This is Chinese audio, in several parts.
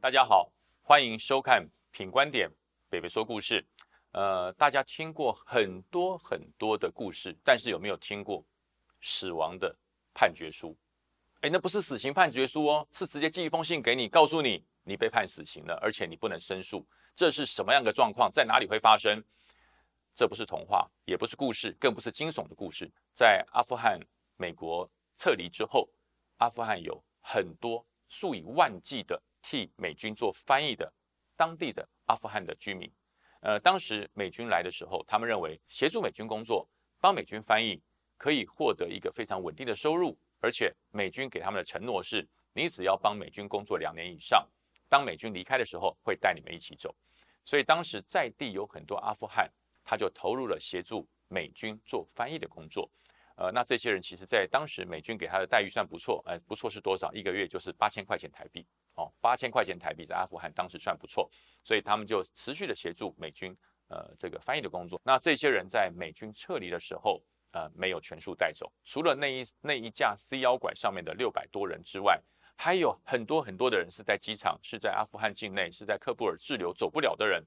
大家好，欢迎收看《品观点》，北北说故事。呃，大家听过很多很多的故事，但是有没有听过死亡的判决书？哎，那不是死刑判决书哦，是直接寄一封信给你，告诉你你被判死刑了，而且你不能申诉。这是什么样的状况？在哪里会发生？这不是童话，也不是故事，更不是惊悚的故事。在阿富汗美国撤离之后，阿富汗有很多数以万计的。替美军做翻译的当地的阿富汗的居民，呃，当时美军来的时候，他们认为协助美军工作，帮美军翻译，可以获得一个非常稳定的收入，而且美军给他们的承诺是，你只要帮美军工作两年以上，当美军离开的时候，会带你们一起走。所以当时在地有很多阿富汗，他就投入了协助美军做翻译的工作。呃，那这些人其实在当时美军给他的待遇算不错，呃，不错是多少？一个月就是八千块钱台币。哦，八千块钱台币在阿富汗当时算不错，所以他们就持续的协助美军，呃，这个翻译的工作。那这些人在美军撤离的时候，呃，没有全数带走，除了那一那一架 C 幺拐上面的六百多人之外，还有很多很多的人是在机场，是在阿富汗境内，是在喀布尔滞留走不了的人。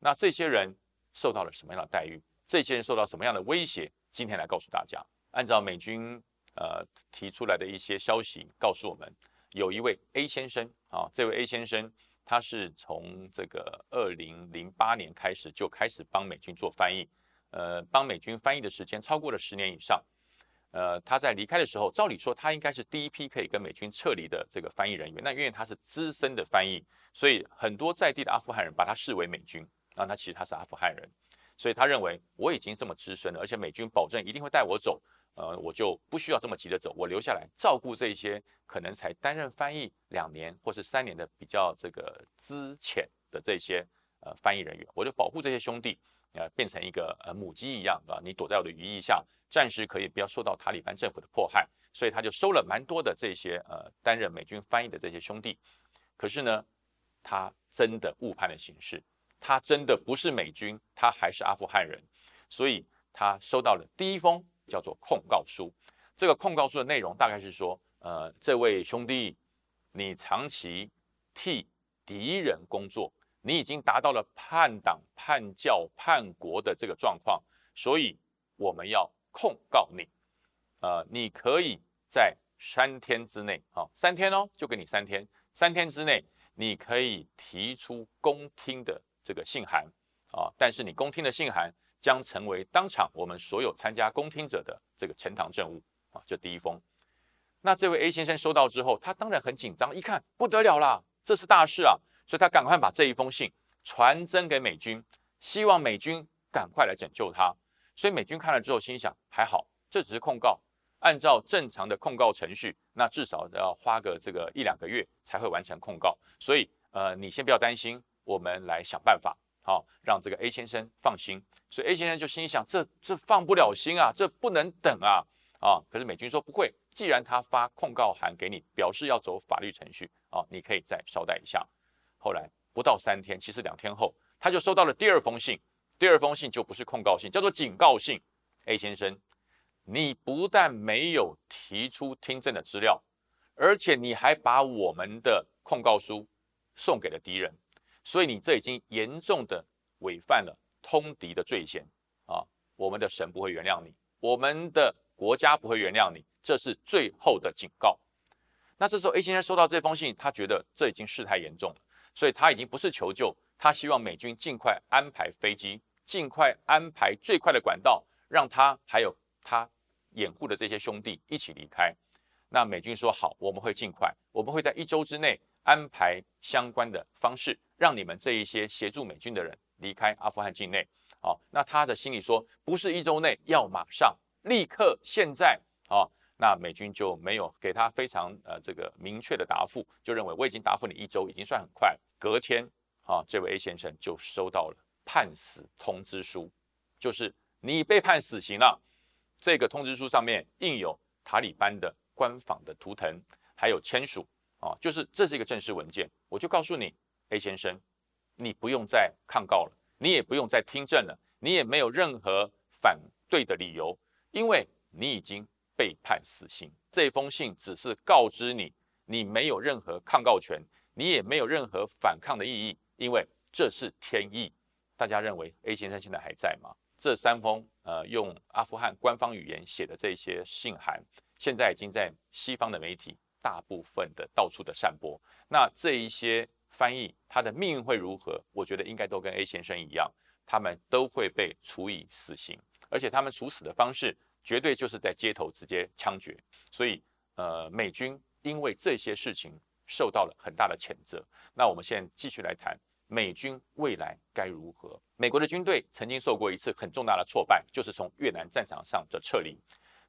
那这些人受到了什么样的待遇？这些人受到什么样的威胁？今天来告诉大家，按照美军呃提出来的一些消息，告诉我们。有一位 A 先生啊，这位 A 先生，他是从这个二零零八年开始就开始帮美军做翻译，呃，帮美军翻译的时间超过了十年以上。呃，他在离开的时候，照理说他应该是第一批可以跟美军撤离的这个翻译人员。那因为他是资深的翻译，所以很多在地的阿富汗人把他视为美军。那他其实他是阿富汗人，所以他认为我已经这么资深了，而且美军保证一定会带我走。呃，我就不需要这么急着走，我留下来照顾这些可能才担任翻译两年或是三年的比较这个资浅的这些呃翻译人员，我就保护这些兄弟，呃，变成一个呃母鸡一样啊，你躲在我的羽翼下，暂时可以不要受到塔利班政府的迫害，所以他就收了蛮多的这些呃担任美军翻译的这些兄弟。可是呢，他真的误判了形势，他真的不是美军，他还是阿富汗人，所以他收到了第一封。叫做控告书，这个控告书的内容大概是说，呃，这位兄弟，你长期替敌人工作，你已经达到了叛党、叛教、叛国的这个状况，所以我们要控告你。呃，你可以在三天之内，啊，三天哦，就给你三天，三天之内你可以提出公听的这个信函啊，但是你公听的信函。将成为当场我们所有参加公听者的这个呈堂证物啊，这第一封。那这位 A 先生收到之后，他当然很紧张，一看不得了啦，这是大事啊，所以他赶快把这一封信传真给美军，希望美军赶快来拯救他。所以美军看了之后，心想还好，这只是控告，按照正常的控告程序，那至少要花个这个一两个月才会完成控告。所以呃，你先不要担心，我们来想办法。好，让这个 A 先生放心，所以 A 先生就心想：这这放不了心啊，这不能等啊啊！可是美军说不会，既然他发控告函给你，表示要走法律程序啊，你可以再稍待一下。后来不到三天，其实两天后，他就收到了第二封信。第二封信就不是控告信，叫做警告信。A 先生，你不但没有提出听证的资料，而且你还把我们的控告书送给了敌人。所以你这已经严重的违反了通敌的罪嫌啊！我们的神不会原谅你，我们的国家不会原谅你，这是最后的警告。那这时候 A 先生收到这封信，他觉得这已经事态严重了，所以他已经不是求救，他希望美军尽快安排飞机，尽快安排最快的管道，让他还有他掩护的这些兄弟一起离开。那美军说好，我们会尽快，我们会在一周之内安排相关的方式。让你们这一些协助美军的人离开阿富汗境内，好，那他的心里说，不是一周内，要马上，立刻，现在，好，那美军就没有给他非常呃这个明确的答复，就认为我已经答复你一周，已经算很快。隔天，啊，这位 A 先生就收到了判死通知书，就是你被判死刑了。这个通知书上面印有塔利班的官方的图腾，还有签署，啊，就是这是一个正式文件，我就告诉你。A 先生，你不用再抗告了，你也不用再听证了，你也没有任何反对的理由，因为你已经被判死刑。这封信只是告知你，你没有任何抗告权，你也没有任何反抗的意义，因为这是天意。大家认为 A 先生现在还在吗？这三封呃用阿富汗官方语言写的这些信函，现在已经在西方的媒体大部分的到处的散播。那这一些翻译他的命运会如何？我觉得应该都跟 A 先生一样，他们都会被处以死刑，而且他们处死的方式绝对就是在街头直接枪决。所以呃，美军因为这些事情受到了很大的谴责。那我们现在继续来谈。美军未来该如何？美国的军队曾经受过一次很重大的挫败，就是从越南战场上的撤离。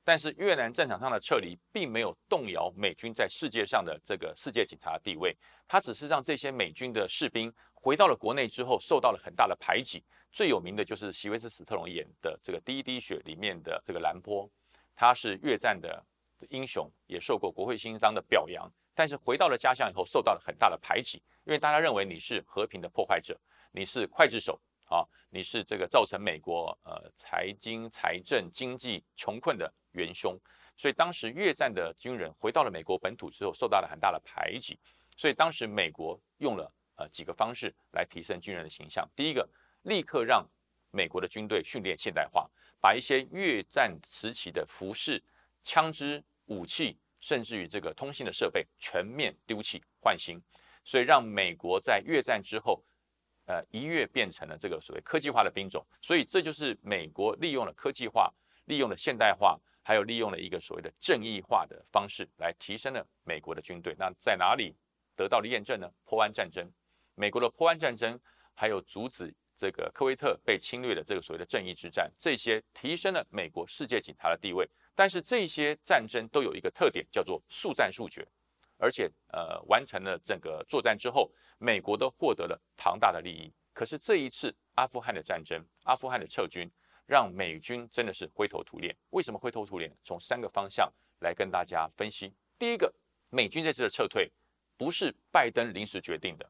但是越南战场上的撤离并没有动摇美军在世界上的这个世界警察地位，它只是让这些美军的士兵回到了国内之后受到了很大的排挤。最有名的就是席维斯·史特龙演的这个《第一滴血》里面的这个兰坡，他是越战的英雄，也受过国会勋章的表扬。但是回到了家乡以后，受到了很大的排挤，因为大家认为你是和平的破坏者，你是刽子手啊，你是这个造成美国呃财经、财政、经济穷困的元凶。所以当时越战的军人回到了美国本土之后，受到了很大的排挤。所以当时美国用了呃几个方式来提升军人的形象。第一个，立刻让美国的军队训练现代化，把一些越战时期的服饰、枪支、武器。甚至于这个通信的设备全面丢弃换新，所以让美国在越战之后，呃一跃变成了这个所谓科技化的兵种。所以这就是美国利用了科技化、利用了现代化，还有利用了一个所谓的正义化的方式来提升了美国的军队。那在哪里得到了验证呢？坡湾战争，美国的坡湾战争，还有阻止这个科威特被侵略的这个所谓的正义之战，这些提升了美国世界警察的地位。但是这些战争都有一个特点，叫做速战速决，而且呃完成了整个作战之后，美国都获得了庞大的利益。可是这一次阿富汗的战争，阿富汗的撤军，让美军真的是灰头土脸。为什么灰头土脸？从三个方向来跟大家分析。第一个，美军这次的撤退不是拜登临时决定的，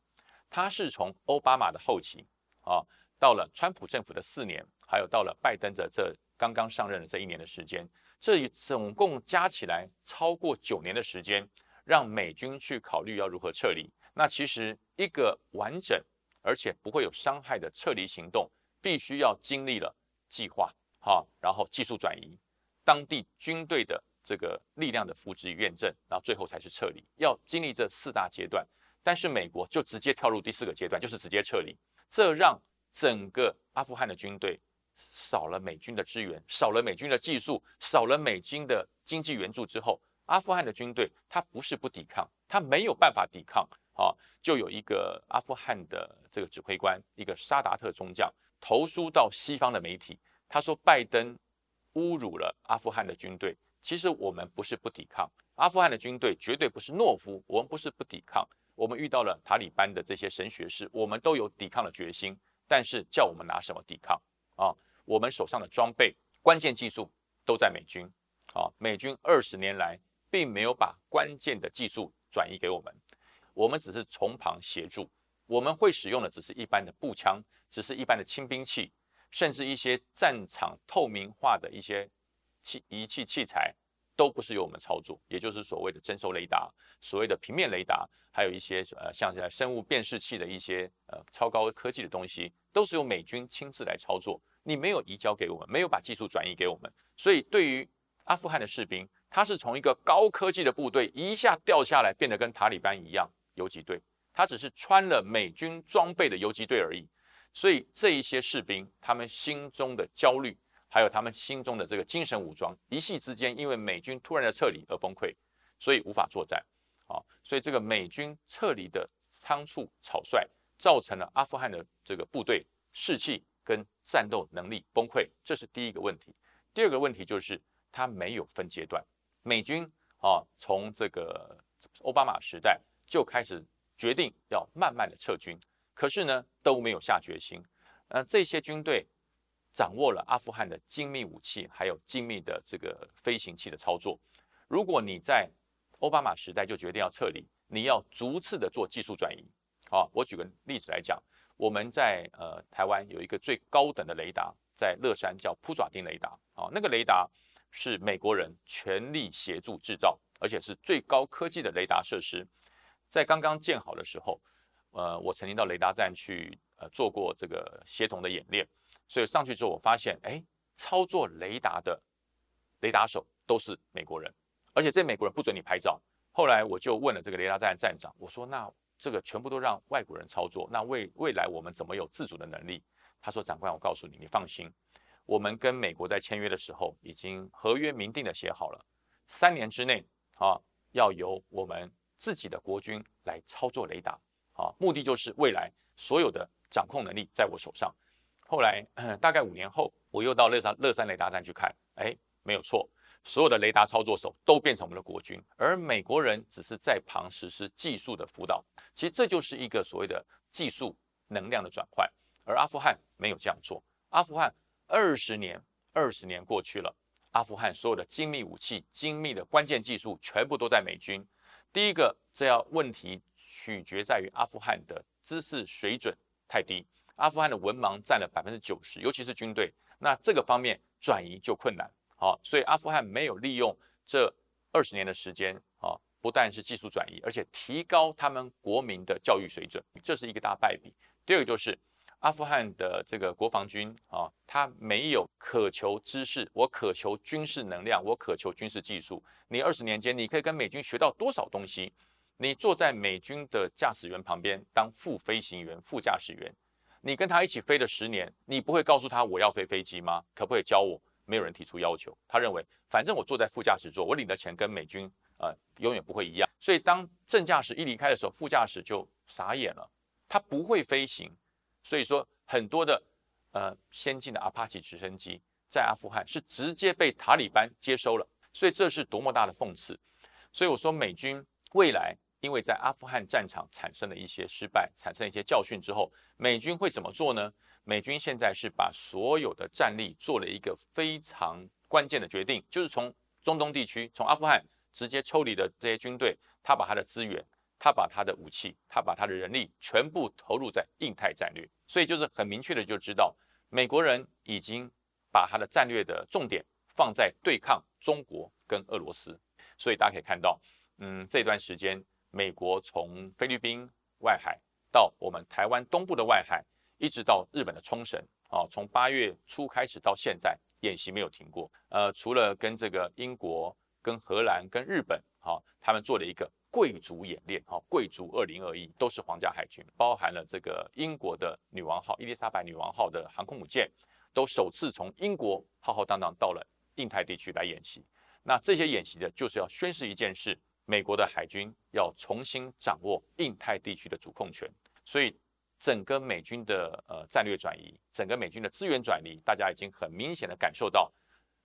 他是从奥巴马的后期啊，到了川普政府的四年，还有到了拜登的这刚刚上任的这一年的时间。这里总共加起来超过九年的时间，让美军去考虑要如何撤离。那其实一个完整而且不会有伤害的撤离行动，必须要经历了计划，哈，然后技术转移，当地军队的这个力量的扶植与验证，然后最后才是撤离，要经历这四大阶段。但是美国就直接跳入第四个阶段，就是直接撤离，这让整个阿富汗的军队。少了美军的支援，少了美军的技术，少了美军的经济援助之后，阿富汗的军队他不是不抵抗，他没有办法抵抗啊！就有一个阿富汗的这个指挥官，一个沙达特中将，投书到西方的媒体，他说拜登侮辱了阿富汗的军队。其实我们不是不抵抗，阿富汗的军队绝对不是懦夫，我们不是不抵抗，我们遇到了塔利班的这些神学士，我们都有抵抗的决心，但是叫我们拿什么抵抗啊？我们手上的装备、关键技术都在美军，啊，美军二十年来并没有把关键的技术转移给我们，我们只是从旁协助。我们会使用的只是一般的步枪，只是一般的轻兵器，甚至一些战场透明化的一些器仪器器材，都不是由我们操作。也就是所谓的征收雷达、所谓的平面雷达，还有一些呃像在生物辨识器的一些呃超高科技的东西，都是由美军亲自来操作。你没有移交给我们，没有把技术转移给我们，所以对于阿富汗的士兵，他是从一个高科技的部队一下掉下来，变得跟塔利班一样游击队，他只是穿了美军装备的游击队而已。所以这一些士兵，他们心中的焦虑，还有他们心中的这个精神武装，一夕之间因为美军突然的撤离而崩溃，所以无法作战。啊，所以这个美军撤离的仓促草率，造成了阿富汗的这个部队士气。跟战斗能力崩溃，这是第一个问题。第二个问题就是它没有分阶段。美军啊，从这个奥巴马时代就开始决定要慢慢的撤军，可是呢都没有下决心。呃，这些军队掌握了阿富汗的精密武器，还有精密的这个飞行器的操作。如果你在奥巴马时代就决定要撤离，你要逐次的做技术转移。好，我举个例子来讲。我们在呃台湾有一个最高等的雷达，在乐山叫扑爪丁雷达啊，那个雷达是美国人全力协助制造，而且是最高科技的雷达设施。在刚刚建好的时候，呃，我曾经到雷达站去呃做过这个协同的演练，所以上去之后我发现，哎，操作雷达的雷达手都是美国人，而且这美国人不准你拍照。后来我就问了这个雷达站站长，我说那这个全部都让外国人操作，那未未来我们怎么有自主的能力？他说长官，我告诉你，你放心，我们跟美国在签约的时候已经合约明定的写好了，三年之内啊要由我们。自己的国军来操作雷达，啊，目的就是未来所有的掌控能力在我手上。后来大概五年后，我又到乐山乐山雷达站去看，哎，没有错，所有的雷达操作手都变成我们的国军，而美国人只是在旁实施技术的辅导。其实这就是一个所谓的技术能量的转换，而阿富汗没有这样做。阿富汗二十年，二十年过去了，阿富汗所有的精密武器、精密的关键技术全部都在美军。第一个，这要问题取决在于阿富汗的知识水准太低，阿富汗的文盲占了百分之九十，尤其是军队，那这个方面转移就困难。好，所以阿富汗没有利用这二十年的时间，啊，不但是技术转移，而且提高他们国民的教育水准，这是一个大败笔。第二个就是。阿富汗的这个国防军啊，他没有渴求知识，我渴求军事能量，我渴求军事技术。你二十年间，你可以跟美军学到多少东西？你坐在美军的驾驶员旁边当副飞行员、副驾驶员，你跟他一起飞了十年，你不会告诉他我要飞飞机吗？可不可以教我？没有人提出要求。他认为，反正我坐在副驾驶座，我领的钱跟美军呃永远不会一样。所以当正驾驶一离开的时候，副驾驶就傻眼了，他不会飞行。所以说，很多的呃先进的阿帕奇直升机在阿富汗是直接被塔利班接收了，所以这是多么大的讽刺。所以我说，美军未来因为在阿富汗战场产生了一些失败，产生一些教训之后，美军会怎么做呢？美军现在是把所有的战力做了一个非常关键的决定，就是从中东地区，从阿富汗直接抽离的这些军队，他把他的资源。他把他的武器，他把他的人力全部投入在印太战略，所以就是很明确的就知道，美国人已经把他的战略的重点放在对抗中国跟俄罗斯。所以大家可以看到，嗯，这段时间美国从菲律宾外海到我们台湾东部的外海，一直到日本的冲绳，啊，从八月初开始到现在，演习没有停过。呃，除了跟这个英国、跟荷兰、跟日本，好，他们做了一个。贵族演练，哈，贵族二零二一都是皇家海军，包含了这个英国的女王号伊丽莎白女王号的航空母舰，都首次从英国浩浩荡荡到了印太地区来演习。那这些演习的就是要宣示一件事：美国的海军要重新掌握印太地区的主控权。所以，整个美军的呃战略转移，整个美军的资源转移，大家已经很明显的感受到，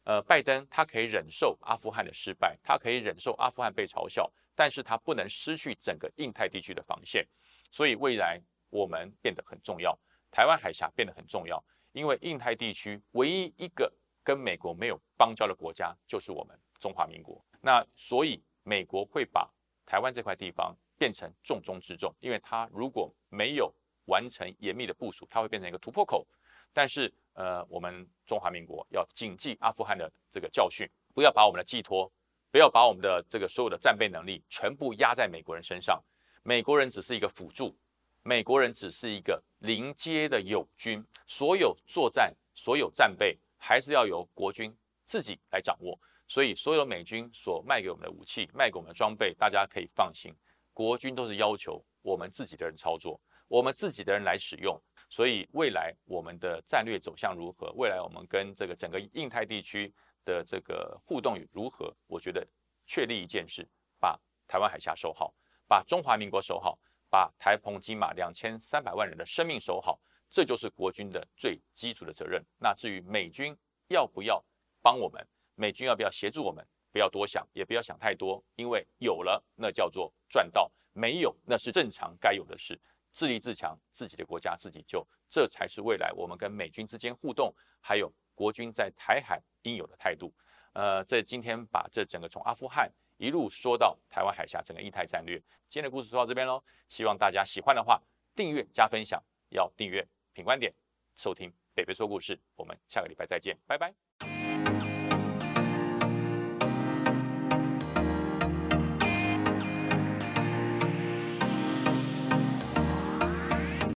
呃，拜登他可以忍受阿富汗的失败，他可以忍受阿富汗被嘲笑。但是它不能失去整个印太地区的防线，所以未来我们变得很重要，台湾海峡变得很重要，因为印太地区唯一一个跟美国没有邦交的国家就是我们中华民国。那所以美国会把台湾这块地方变成重中之重，因为它如果没有完成严密的部署，它会变成一个突破口。但是呃，我们中华民国要谨记阿富汗的这个教训，不要把我们的寄托。不要把我们的这个所有的战备能力全部压在美国人身上，美国人只是一个辅助，美国人只是一个临街的友军，所有作战、所有战备还是要由国军自己来掌握。所以，所有美军所卖给我们的武器、卖给我们的装备，大家可以放心，国军都是要求我们自己的人操作，我们自己的人来使用。所以，未来我们的战略走向如何？未来我们跟这个整个印太地区。的这个互动如何？我觉得确立一件事：把台湾海峡守好，把中华民国守好，把台澎金马两千三百万人的生命守好，这就是国军的最基础的责任。那至于美军要不要帮我们，美军要不要协助我们，不要多想，也不要想太多，因为有了那叫做赚到，没有那是正常该有的事。自立自强，自己的国家自己救，这才是未来我们跟美军之间互动，还有国军在台海。应有的态度，呃，这今天把这整个从阿富汗一路说到台湾海峡整个印太战略，今天的故事说到这边喽。希望大家喜欢的话，订阅加分享，要订阅品观点，收听北北说故事。我们下个礼拜再见，拜拜。